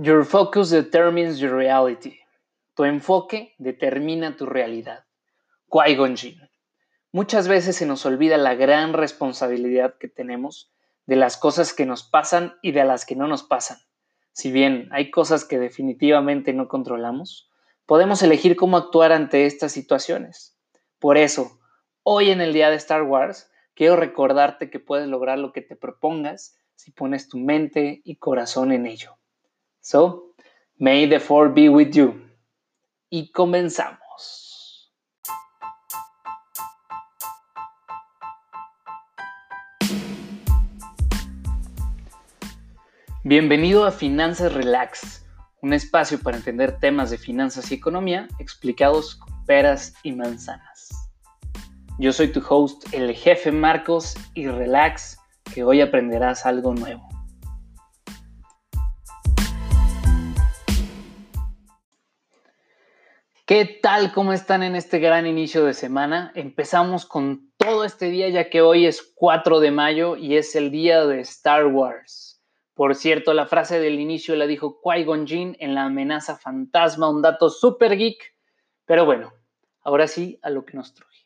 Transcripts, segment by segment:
Your focus determines your reality. Tu enfoque determina tu realidad. Qui-Gon Muchas veces se nos olvida la gran responsabilidad que tenemos de las cosas que nos pasan y de las que no nos pasan. Si bien hay cosas que definitivamente no controlamos, podemos elegir cómo actuar ante estas situaciones. Por eso, hoy en el día de Star Wars, quiero recordarte que puedes lograr lo que te propongas si pones tu mente y corazón en ello. So, may the four be with you. Y comenzamos. Bienvenido a Finanzas Relax, un espacio para entender temas de finanzas y economía explicados con peras y manzanas. Yo soy tu host, el jefe Marcos, y relax, que hoy aprenderás algo nuevo. ¿Qué tal? ¿Cómo están en este gran inicio de semana? Empezamos con todo este día ya que hoy es 4 de mayo y es el día de Star Wars. Por cierto, la frase del inicio la dijo Qui-Gon Jinn en La amenaza fantasma, un dato super geek. Pero bueno, ahora sí a lo que nos truje.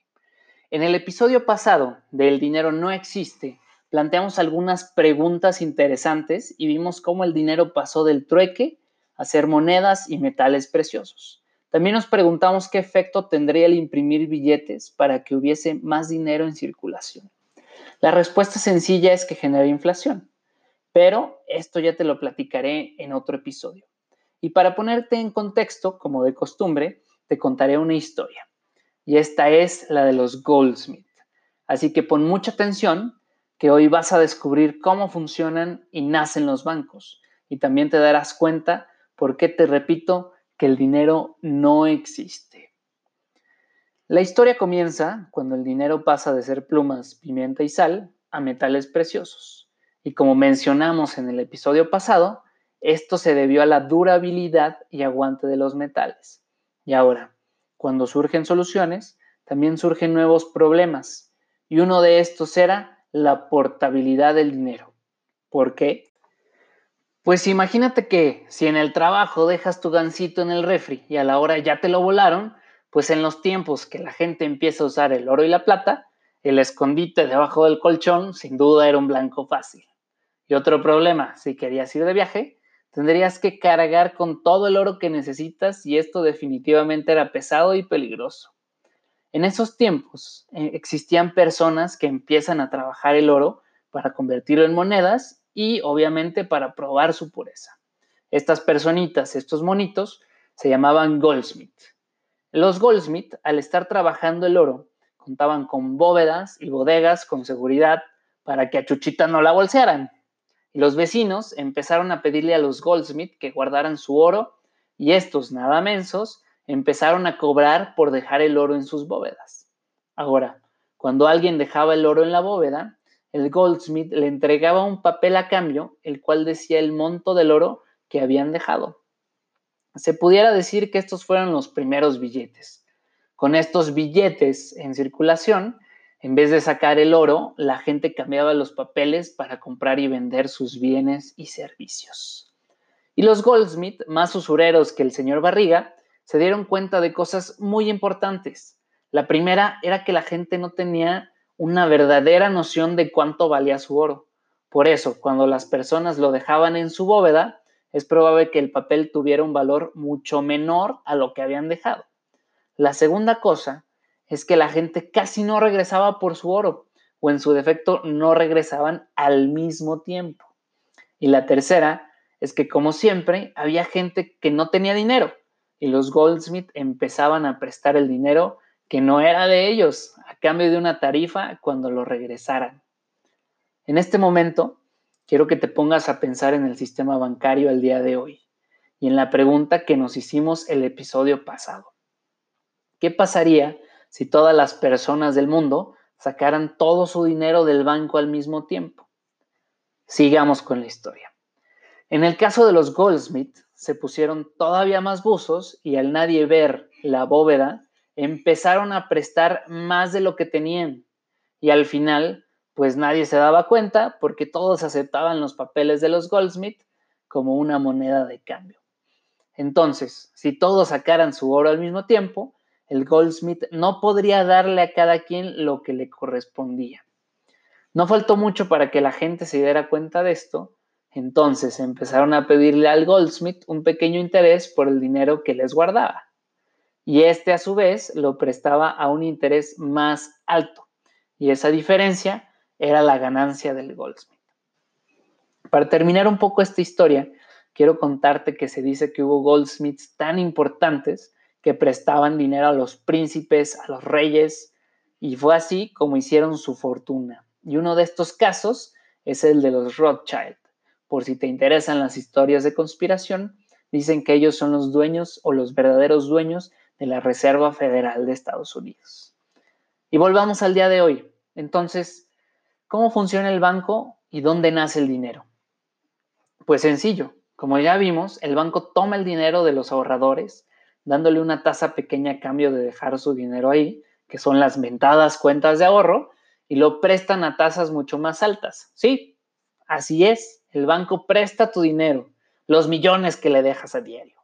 En el episodio pasado de El dinero no existe, planteamos algunas preguntas interesantes y vimos cómo el dinero pasó del trueque a ser monedas y metales preciosos. También nos preguntamos qué efecto tendría el imprimir billetes para que hubiese más dinero en circulación. La respuesta sencilla es que genera inflación, pero esto ya te lo platicaré en otro episodio. Y para ponerte en contexto, como de costumbre, te contaré una historia. Y esta es la de los Goldsmith. Así que pon mucha atención, que hoy vas a descubrir cómo funcionan y nacen los bancos. Y también te darás cuenta por qué te repito que el dinero no existe. La historia comienza cuando el dinero pasa de ser plumas, pimienta y sal a metales preciosos. Y como mencionamos en el episodio pasado, esto se debió a la durabilidad y aguante de los metales. Y ahora, cuando surgen soluciones, también surgen nuevos problemas. Y uno de estos era la portabilidad del dinero. ¿Por qué? Pues imagínate que si en el trabajo dejas tu gancito en el refri y a la hora ya te lo volaron, pues en los tiempos que la gente empieza a usar el oro y la plata, el escondite debajo del colchón sin duda era un blanco fácil. Y otro problema, si querías ir de viaje, tendrías que cargar con todo el oro que necesitas y esto definitivamente era pesado y peligroso. En esos tiempos eh, existían personas que empiezan a trabajar el oro para convertirlo en monedas y obviamente para probar su pureza. Estas personitas, estos monitos, se llamaban Goldsmith. Los Goldsmith, al estar trabajando el oro, contaban con bóvedas y bodegas con seguridad para que a Chuchita no la bolsearan. Los vecinos empezaron a pedirle a los Goldsmith que guardaran su oro y estos, nada mensos, empezaron a cobrar por dejar el oro en sus bóvedas. Ahora, cuando alguien dejaba el oro en la bóveda, el goldsmith le entregaba un papel a cambio, el cual decía el monto del oro que habían dejado. Se pudiera decir que estos fueron los primeros billetes. Con estos billetes en circulación, en vez de sacar el oro, la gente cambiaba los papeles para comprar y vender sus bienes y servicios. Y los Goldsmith, más usureros que el señor Barriga, se dieron cuenta de cosas muy importantes. La primera era que la gente no tenía una verdadera noción de cuánto valía su oro. Por eso, cuando las personas lo dejaban en su bóveda, es probable que el papel tuviera un valor mucho menor a lo que habían dejado. La segunda cosa es que la gente casi no regresaba por su oro, o en su defecto no regresaban al mismo tiempo. Y la tercera es que, como siempre, había gente que no tenía dinero, y los Goldsmith empezaban a prestar el dinero que no era de ellos, cambio de una tarifa cuando lo regresaran. En este momento, quiero que te pongas a pensar en el sistema bancario al día de hoy y en la pregunta que nos hicimos el episodio pasado. ¿Qué pasaría si todas las personas del mundo sacaran todo su dinero del banco al mismo tiempo? Sigamos con la historia. En el caso de los Goldsmith, se pusieron todavía más buzos y al nadie ver la bóveda, empezaron a prestar más de lo que tenían y al final pues nadie se daba cuenta porque todos aceptaban los papeles de los Goldsmith como una moneda de cambio. Entonces, si todos sacaran su oro al mismo tiempo, el goldsmith no podría darle a cada quien lo que le correspondía. No faltó mucho para que la gente se diera cuenta de esto, entonces empezaron a pedirle al goldsmith un pequeño interés por el dinero que les guardaba. Y este a su vez lo prestaba a un interés más alto. Y esa diferencia era la ganancia del goldsmith. Para terminar un poco esta historia, quiero contarte que se dice que hubo goldsmiths tan importantes que prestaban dinero a los príncipes, a los reyes, y fue así como hicieron su fortuna. Y uno de estos casos es el de los Rothschild. Por si te interesan las historias de conspiración, dicen que ellos son los dueños o los verdaderos dueños de la Reserva Federal de Estados Unidos. Y volvamos al día de hoy. Entonces, ¿cómo funciona el banco y dónde nace el dinero? Pues sencillo, como ya vimos, el banco toma el dinero de los ahorradores, dándole una tasa pequeña a cambio de dejar su dinero ahí, que son las mentadas cuentas de ahorro, y lo prestan a tasas mucho más altas. Sí, así es, el banco presta tu dinero, los millones que le dejas a diario.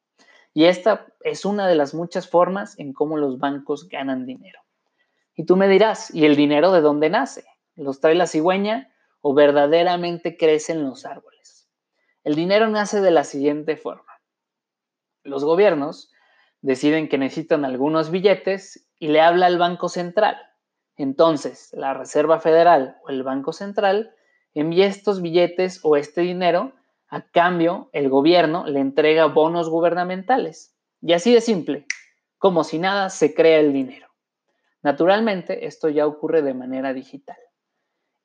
Y esta es una de las muchas formas en cómo los bancos ganan dinero. Y tú me dirás, ¿y el dinero de dónde nace? ¿Los trae la cigüeña o verdaderamente crecen los árboles? El dinero nace de la siguiente forma. Los gobiernos deciden que necesitan algunos billetes y le habla al Banco Central. Entonces, la Reserva Federal o el Banco Central envía estos billetes o este dinero, a cambio el gobierno le entrega bonos gubernamentales. Y así de simple, como si nada, se crea el dinero. Naturalmente, esto ya ocurre de manera digital.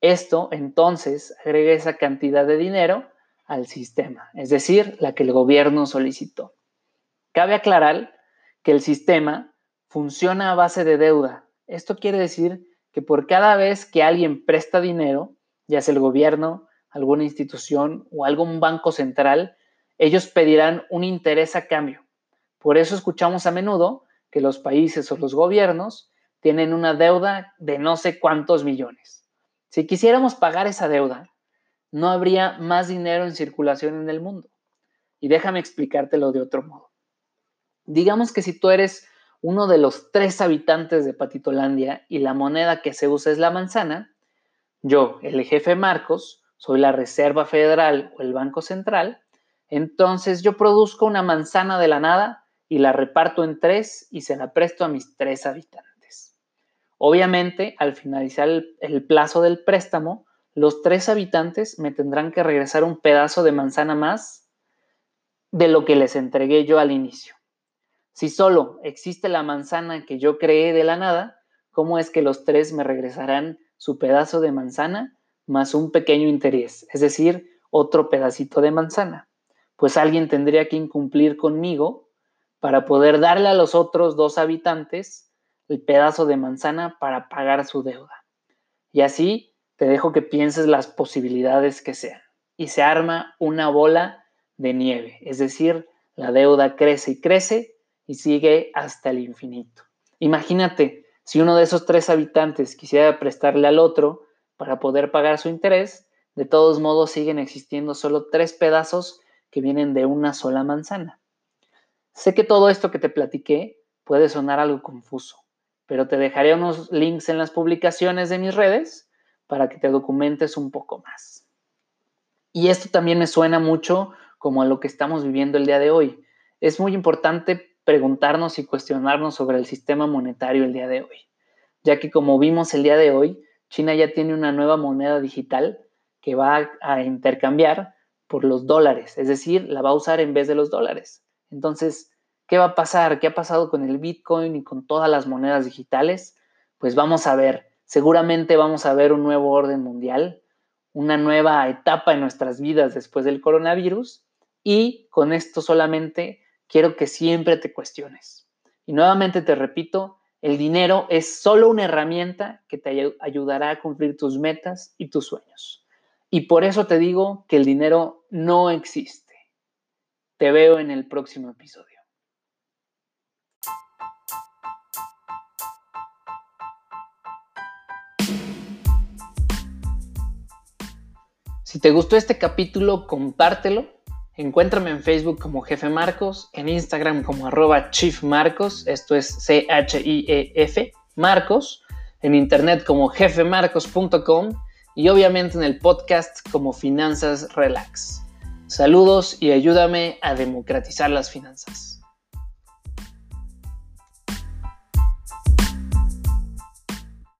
Esto entonces agrega esa cantidad de dinero al sistema, es decir, la que el gobierno solicitó. Cabe aclarar que el sistema funciona a base de deuda. Esto quiere decir que por cada vez que alguien presta dinero, ya sea el gobierno, alguna institución o algún banco central, ellos pedirán un interés a cambio. Por eso escuchamos a menudo que los países o los gobiernos tienen una deuda de no sé cuántos millones. Si quisiéramos pagar esa deuda, no habría más dinero en circulación en el mundo. Y déjame explicártelo de otro modo. Digamos que si tú eres uno de los tres habitantes de Patitolandia y la moneda que se usa es la manzana, yo, el jefe Marcos, soy la Reserva Federal o el Banco Central, entonces yo produzco una manzana de la nada y la reparto en tres y se la presto a mis tres habitantes. Obviamente, al finalizar el, plazo del préstamo, los tres habitantes me tendrán que regresar un pedazo de manzana más de lo que les entregué yo al inicio. Si solo existe la manzana que yo creé de la nada, ¿cómo es que los tres me regresarán su pedazo de manzana más un pequeño interés, es decir, otro pedacito de manzana? Pues alguien tendría que incumplir conmigo para poder darle a los otros dos habitantes el pedazo de manzana para pagar su deuda. Y así te dejo que pienses las posibilidades que sean. Y se arma una bola de nieve, es decir, la deuda crece y crece y sigue hasta el infinito. Imagínate, si uno de esos tres habitantes quisiera prestarle al otro para poder pagar su interés, de todos modos siguen existiendo solo tres pedazos que vienen de una sola manzana. Sé que todo esto que te platiqué puede sonar algo confuso, pero te dejaré unos links en las publicaciones de mis redes para que te documentes un poco más. Y esto también me suena mucho como a lo que estamos viviendo el día de hoy. Es muy importante preguntarnos y cuestionarnos sobre el sistema monetario el día de hoy, ya que como vimos el día de hoy, China ya tiene una nueva moneda digital que va a intercambiar por los dólares, es decir, la va a usar en vez de los dólares. Entonces, ¿qué va a pasar? ¿Qué ha pasado con el Bitcoin y con todas las monedas digitales? Pues vamos a ver, seguramente vamos a ver un nuevo orden mundial, una nueva etapa en nuestras vidas después del coronavirus y con esto solamente quiero que siempre te cuestiones. Y nuevamente te repito, el dinero es solo una herramienta que te ayudará a cumplir tus metas y tus sueños. Y por eso te digo que el dinero no existe. Te veo en el próximo episodio. Si te gustó este capítulo, compártelo Encuéntrame en Facebook como Jefe Marcos, en Instagram como arroba Chief Marcos, esto es C-H-I-E-F, Marcos, en internet como jefemarcos.com y obviamente en el podcast como Finanzas Relax. Saludos y ayúdame a democratizar las finanzas.